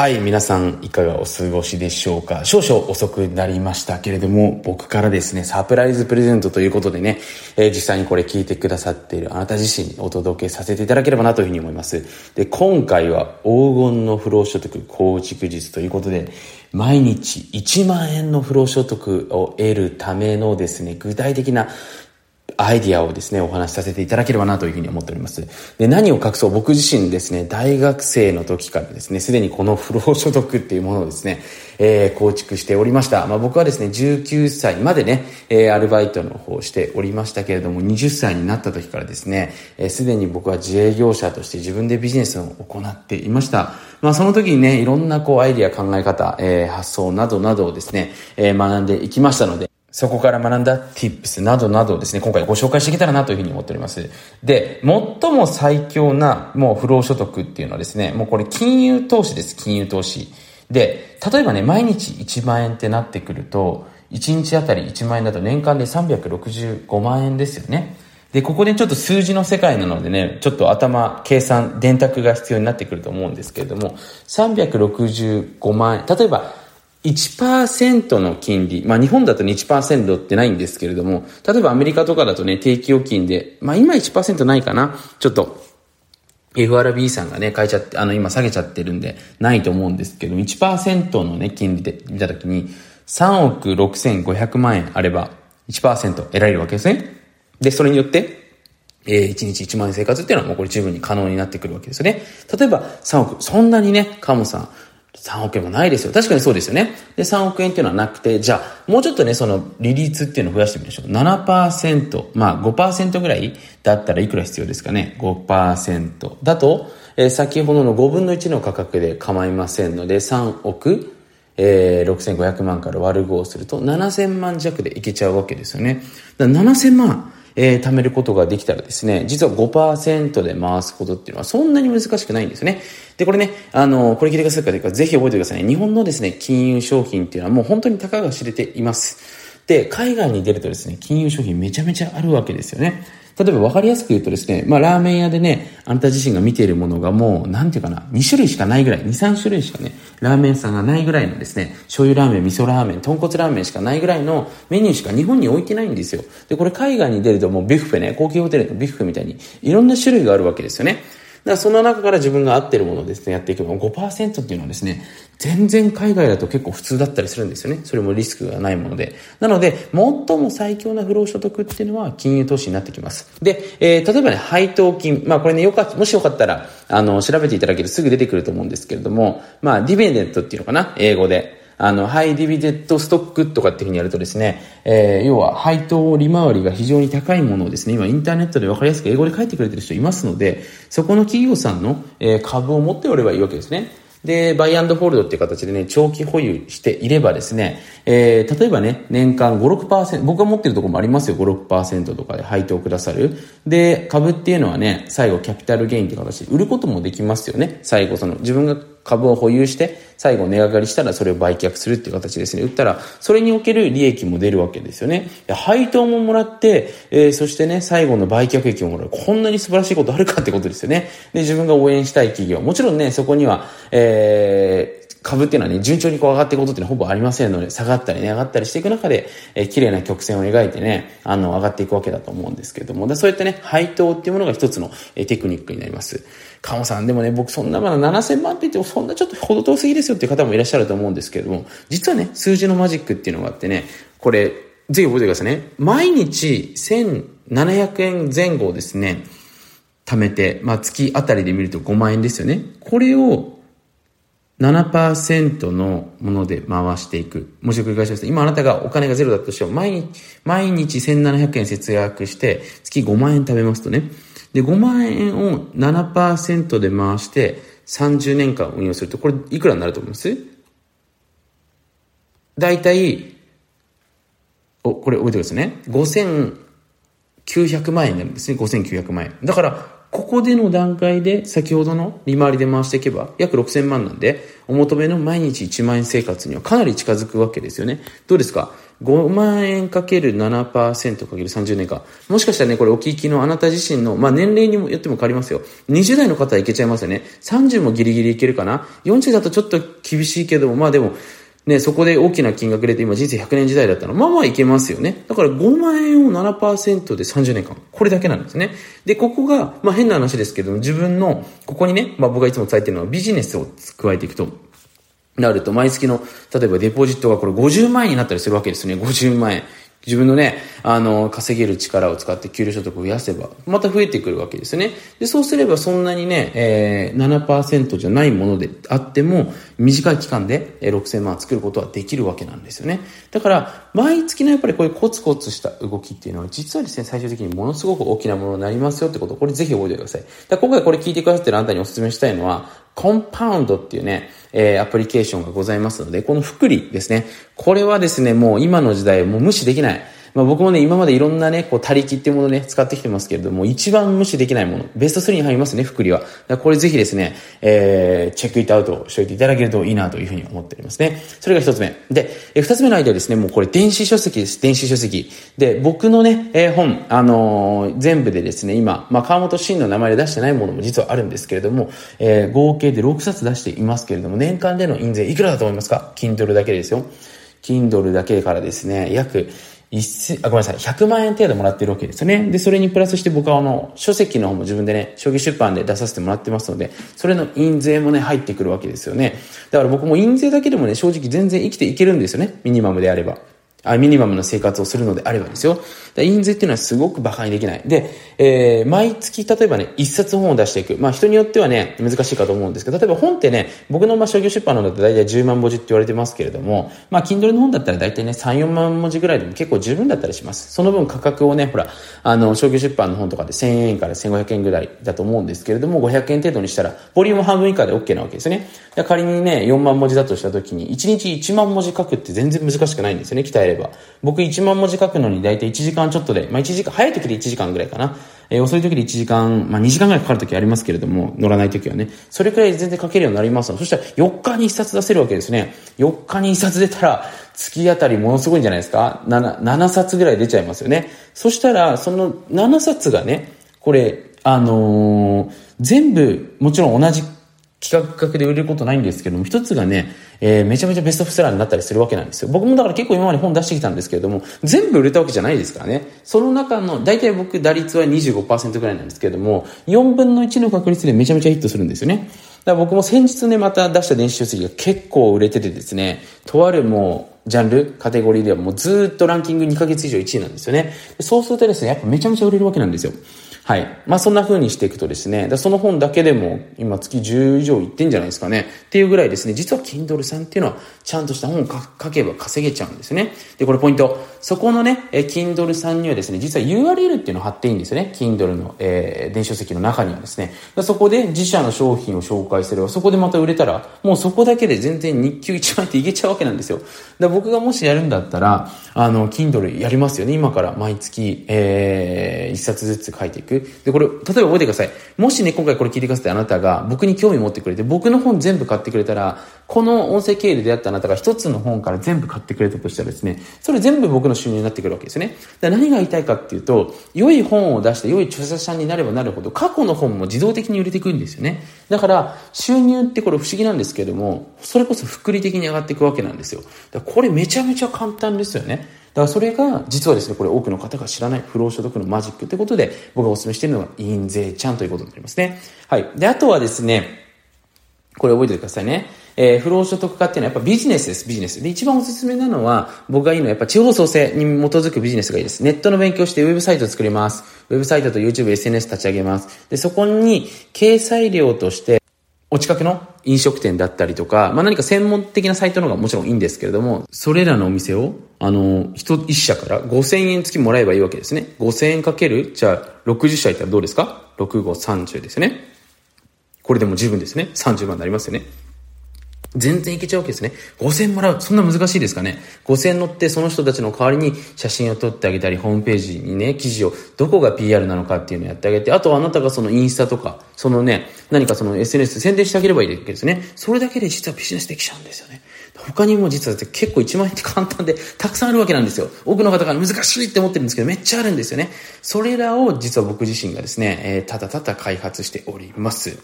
はい、皆さんいかがお過ごしでしょうか？少々遅くなりましたけれども、僕からですね、サプライズプレゼントということでね、えー、実際にこれ聞いてくださっているあなた自身にお届けさせていただければなというふうに思います。で、今回は黄金の不労所得構築術ということで、毎日1万円の不労所得を得るためのですね、具体的なアイディアをですね、お話しさせていただければなというふうに思っております。で、何を隠そう、僕自身ですね、大学生の時からですね、すでにこの不労所得っていうものをですね、えー、構築しておりました。まあ僕はですね、19歳までね、えー、アルバイトの方をしておりましたけれども、20歳になった時からですね、えー、で、に僕は自営業者として自分でビジネスを行っていました。まあその時にね、いろんなこうアイディア考え方、えー、発想などなどをですね、えー、学んでいきましたので、そこから学んだ tips などなどをですね、今回ご紹介していけたらなというふうに思っております。で、最も最強なもう不労所得っていうのはですね、もうこれ金融投資です、金融投資。で、例えばね、毎日1万円ってなってくると、1日あたり1万円だと年間で365万円ですよね。で、ここでちょっと数字の世界なのでね、ちょっと頭、計算、電卓が必要になってくると思うんですけれども、365万円、例えば1%の金利、まあ日本だと1%ってないんですけれども、例えばアメリカとかだとね、定期預金で、まあ今1%ないかな、ちょっと FRB さんがね、変えちゃって、あの今下げちゃってるんで、ないと思うんですけど、1%のね、金利で見たときに、3億6500万円あれば1%得られるわけですね。で、それによって、えー、1日1万円生活っていうのはもうこれ十分に可能になってくるわけですよね。例えば3億、そんなにね、カモさん、3億円もないですよ。確かにそうですよね。で、3億円っていうのはなくて、じゃあ、もうちょっとね、その利率っていうのを増やしてみましょう。7%、まあ5%ぐらいだったらいくら必要ですかね。5%だと、えー、先ほどの5分の1の価格で構いませんので、3億、えー、6500万から割る5をすると、7000万弱でいけちゃうわけですよね。だから7000万。えー、貯めることができたらですね、実は5%で回すことっていうのはそんなに難しくないんですよね。で、これね、あの、これ聞いてくださる方ぜひ覚えてくださいね。日本のですね、金融商品っていうのはもう本当にたかが知れています。で、海外に出るとですね、金融商品めちゃめちゃあるわけですよね。例えば分かりやすく言うとですね、まあラーメン屋でね、あなた自身が見ているものがもう、なんていうかな、2種類しかないぐらい、2、3種類しかね、ラーメン屋さんがないぐらいのですね、醤油ラーメン、味噌ラーメン、豚骨ラーメンしかないぐらいのメニューしか日本に置いてないんですよ。で、これ海外に出るともうビュッフェね、高級ホテルのビュッフェみたいに、いろんな種類があるわけですよね。だその中から自分が合ってるものをですね、やっていけば5%っていうのはですね、全然海外だと結構普通だったりするんですよね。それもリスクがないもので。なので、最も最強な不労所得っていうのは金融投資になってきます。で、えー、例えばね、配当金。まあこれね、よかったもしよかったら、あの、調べていただけるとすぐ出てくると思うんですけれども、まあ、ディベネットっていうのかな、英語で。あの、ハイディビデッドストックとかっていうふうにやるとですね、えー、要は配当利回りが非常に高いものをですね、今インターネットで分かりやすく英語で書いてくれてる人いますので、そこの企業さんの、えー、株を持っておればいいわけですね。で、バイアンドホールドっていう形でね、長期保有していればですね、えー、例えばね、年間5、6%、僕が持ってるとこもありますよ、5、6%とかで配当くださる。で、株っていうのはね、最後キャピタルゲインって形で売ることもできますよね。最後その、自分が株を保有して、最後値上がりしたらそれを売却するっていう形ですね。売ったら、それにおける利益も出るわけですよね。配当ももらって、えー、そしてね、最後の売却益ももらう。こんなに素晴らしいことあるかってことですよね。で、自分が応援したい企業。もちろんね、そこには、えー、株っていうのはね、順調にこう上がっていくことっていうのはほぼありませんので、下がったりね、上がったりしていく中で、えー、綺麗な曲線を描いてね、あの、上がっていくわけだと思うんですけれども、そういったね、配当っていうものが一つの、えー、テクニックになります。カモさん、でもね、僕そんなまだ7000万って言ってもそんなちょっと程遠すぎですよっていう方もいらっしゃると思うんですけれども、実はね、数字のマジックっていうのがあってね、これ、ぜひ覚えてくださいね。毎日1700円前後ですね、貯めて、まあ月あたりで見ると5万円ですよね。これを7%のもので回していく。もう一度繰り返します。今あなたがお金がゼロだとしても、毎日、毎日1700円節約して、月5万円食べますとね。で、5万円を7%で回して、30年間運用すると、これいくらになると思います？大体、お、これ覚えてくださいね。5900万円になるんですね。5900万円。だから、ここでの段階で先ほどの利回りで回していけば約6000万なんで、お求めの毎日1万円生活にはかなり近づくわけですよね。どうですか？5万円かける7%かける30年間。もしかしたらね、これお聞きのあなた自身の、まあ年齢によっても変わりますよ。20代の方はいけちゃいますよね。30もギリギリいけるかな ?40 だとちょっと厳しいけども、まあでも、ね、そこで大きな金額で今人生100年時代だったら、まあまあいけますよね。だから5万円を7%で30年間。これだけなんですね。で、ここが、まあ変な話ですけども、自分の、ここにね、まあ僕がいつも伝えてるのはビジネスを加えていくと、なると、毎月の、例えばデポジットがこれ50万円になったりするわけですね。50万円。自分のね、あの、稼げる力を使って給料所得を増やせば、また増えてくるわけですよね。で、そうすればそんなにね、えー、7%じゃないものであっても、短い期間でえ6000万作ることはできるわけなんですよね。だから、毎月のやっぱりこういうコツコツした動きっていうのは、実はですね、最終的にものすごく大きなものになりますよってこと、これぜひ覚えてください。だ今回これ聞いてくださってるあなたにお勧めしたいのは、コンパウンドっていうね、えー、アプリケーションがございますので、この福利ですね。これはですね、もう今の時代もう無視できない。まあ、僕もね、今までいろんなね、こう、他力っていうものをね、使ってきてますけれども、一番無視できないもの、ベスト3に入りますね、福利は。これぜひですね、えー、チェックイットアウトしておいていただけるといいなというふうに思っておりますね。それが一つ目。で、二つ目のアイデアですね、もうこれ電子書籍です、電子書籍。で、僕のね、えー、本、あのー、全部でですね、今、まあ、川本真の名前で出してないものも実はあるんですけれども、えー、合計で6冊出していますけれども、年間での印税いくらだと思いますか ?Kindle だけですよ。Kindle だけからですね、約一あ、ごめんなさい、100万円程度もらってるわけですよね。で、それにプラスして僕はあの、書籍の方も自分でね、将棋出版で出させてもらってますので、それの印税もね、入ってくるわけですよね。だから僕も印税だけでもね、正直全然生きていけるんですよね。ミニマムであれば。あミニマムな生活をするのであればですよ。印税っていうのはすごく馬鹿にできない。で、えー、毎月例えばね、一冊本を出していく。まあ人によってはね、難しいかと思うんですけど、例えば本ってね、僕のまあ商業出版のだと大体10万文字って言われてますけれども、まあ Kindle の本だったら大体ね、3、4万文字ぐらいでも結構十分だったりします。その分価格をね、ほら、あの、商業出版の本とかで1000円から1500円ぐらいだと思うんですけれども、500円程度にしたら、ボリューム半分以下で OK なわけですね。仮にね、4万文字だとした時に、1日1万文字書くって全然難しくないんですよね、鍛えれば。僕1万文字書くのに大体1時間ちょっとで、まあ1時間、早い時で1時間ぐらいかな。えー、遅い時で1時間、まあ2時間ぐらいかかる時ありますけれども、乗らない時はね。それくらい全然書けるようになります。そしたら4日に1冊出せるわけですね。4日に1冊出たら、月あたりものすごいんじゃないですか 7, 7冊ぐらい出ちゃいますよね。そしたら、その7冊がね、これ、あのー、全部、もちろん同じ企画額で売れることないんですけども、一つがね、えー、めちゃめちゃベストセラーになったりするわけなんですよ。僕もだから結構今まで本出してきたんですけれども、全部売れたわけじゃないですからね。その中の、大体僕打率は25%ぐらいなんですけれども、4分の1の確率でめちゃめちゃヒットするんですよね。だから僕も先日ね、また出した電子書籍が結構売れててですね、とあるもう、ジャンル、カテゴリーではもうずっとランキング2ヶ月以上1位なんですよね。そうするとですね、やっぱめちゃめちゃ売れるわけなんですよ。はい。まあそんな風にしていくとですね、その本だけでも今月10以上いってんじゃないですかね。っていうぐらいですね、実は Kindle さんっていうのはちゃんとした本を書けば稼げちゃうんですね。で、これポイント。そこのね、え Kindle さんにはですね、実は URL っていうのを貼っていいんですよね。Kindle の、えー、電子書籍の中にはですね。そこで自社の商品を紹介すれば、そこでまた売れたら、もうそこだけで全然日給1万っていけちゃうわけなんですよ。だ僕がもしやるんだったら、あの、Kindle やりますよね。今から毎月、えー、1冊ずつ書いていく。で、これ、例えば覚えてください。もしね、今回これ聞いてくださってあなたが僕に興味持ってくれて、僕の本全部買ってくれたら、この音声経由で出会ったあなたが一つの本から全部買ってくれたとしたらですね、それ全部僕の収入になってくるわけですね。だ何が言いたいかっていうと、良い本を出して良い著者さんになればなるほど、過去の本も自動的に売れていくんですよね。だから、収入ってこれ不思議なんですけども、それこそ複利的に上がっていくわけなんですよ。だこれめちゃめちゃ簡単ですよね。だからそれが、実はですね、これ多くの方が知らない不労所得のマジックということで、僕がお勧めしているのが、印税ちゃんということになりますね。はい。で、あとはですね、これ覚えておいてくださいね。えー、不労所得化っていうのはやっぱビジネスです、ビジネス。で、一番おすすめなのは、僕がいいのはやっぱ地方創生に基づくビジネスがいいです。ネットの勉強してウェブサイトを作ります。ウェブサイトと YouTube、SNS 立ち上げます。で、そこに掲載料として、お近くの飲食店だったりとか、まあ、何か専門的なサイトの方がもちろんいいんですけれども、それらのお店を、あの、一、一社から5000円付きもらえばいいわけですね。5000円かける、じゃあ、60社いったらどうですか ?6、5、30ですね。これでも十分ですね。30万になりますよね。全然いけちゃうわけですね。5000もらう。そんな難しいですかね。5000乗ってその人たちの代わりに写真を撮ってあげたり、ホームページにね、記事をどこが PR なのかっていうのをやってあげて、あとはあなたがそのインスタとか、そのね、何かその SNS 宣伝してあげればいいわけですね。それだけで実はビジネスできちゃうんですよね。他にも実は結構1万円って簡単でたくさんあるわけなんですよ。多くの方が難しいって思ってるんですけど、めっちゃあるんですよね。それらを実は僕自身がですね、えー、ただただ開発しております。